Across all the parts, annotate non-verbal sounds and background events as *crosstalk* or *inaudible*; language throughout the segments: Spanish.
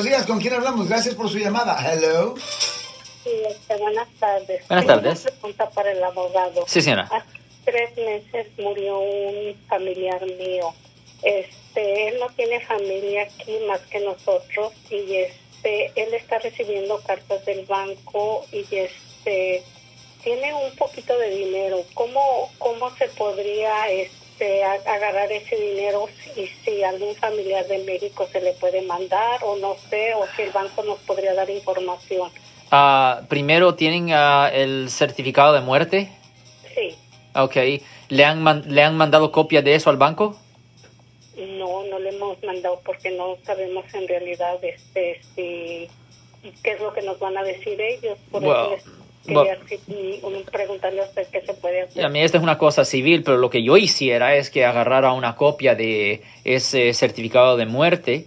buenos días. ¿Con quién hablamos? Gracias por su llamada. Hello. Sí, este, buenas tardes. Buenas tardes. Una pregunta para el abogado. Sí, señora. Hace tres meses murió un familiar mío. Este, él no tiene familia aquí más que nosotros y este, él está recibiendo cartas del banco y este, tiene un poquito de dinero. ¿Cómo, cómo se podría este, a- agarrar ese dinero y si algún familiar de México se le puede mandar o no sé, o si el banco nos podría dar información? Ah, primero, ¿tienen ah, el certificado de muerte? Sí. Ok. ¿Le han, man- ¿Le han mandado copia de eso al banco? No, no le hemos mandado porque no sabemos en realidad este si qué es lo que nos van a decir ellos. Por Well, eso les quería preguntarle a usted qué se puede hacer. A mí esta es una cosa civil, pero lo que yo hiciera es que agarrara una copia de ese certificado de muerte.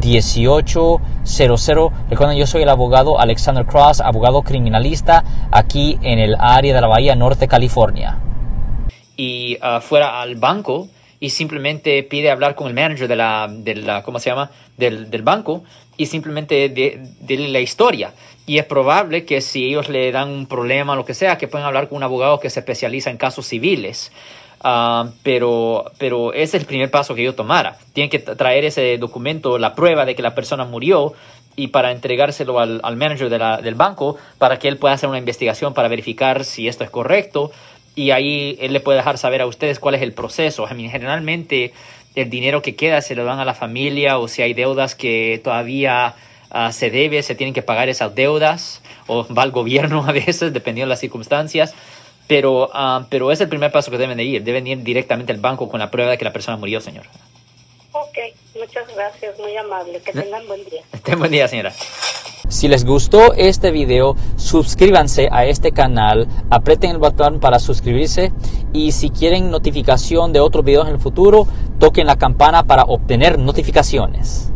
1-800-530-1800. Recuerden, yo soy el abogado Alexander Cross, abogado criminalista aquí en el área de la Bahía Norte, California. y ah, fuera al banco y simplemente pide hablar con el manager de la, de la ¿cómo se llama? Del, del banco y simplemente de, la historia. Y es probable que si ellos le dan un problema lo que sea, que puedan hablar con un abogado que se especializa en casos civiles. Ah, pero, pero ese es el primer paso que yo tomara. Tienen que tra- traer ese documento, la prueba de que la persona murió y para entregárselo al, al manager de del banco para que él pueda hacer una investigación para verificar si esto es correcto y ahí él le puede dejar saber a ustedes cuál es el proceso. I generalmente el dinero que queda se lo dan a la familia o si hay deudas que todavía ah, se debe, se tienen que pagar esas deudas o va al gobierno *laughs* a veces, dependiendo de las circunstancias. Pero, ah, pero es el primer paso que deben de ir. Deben ir directamente al banco con la prueba de que la persona murió, señor. Ok, muchas gracias, muy amable. Que tengan buen día. *laughs* Ten buen día, señora. Si les gustó este video, suscríbanse a este canal, aprieten el botón para suscribirse y si quieren notificación de otros videos en el futuro, toquen la campana para obtener notificaciones.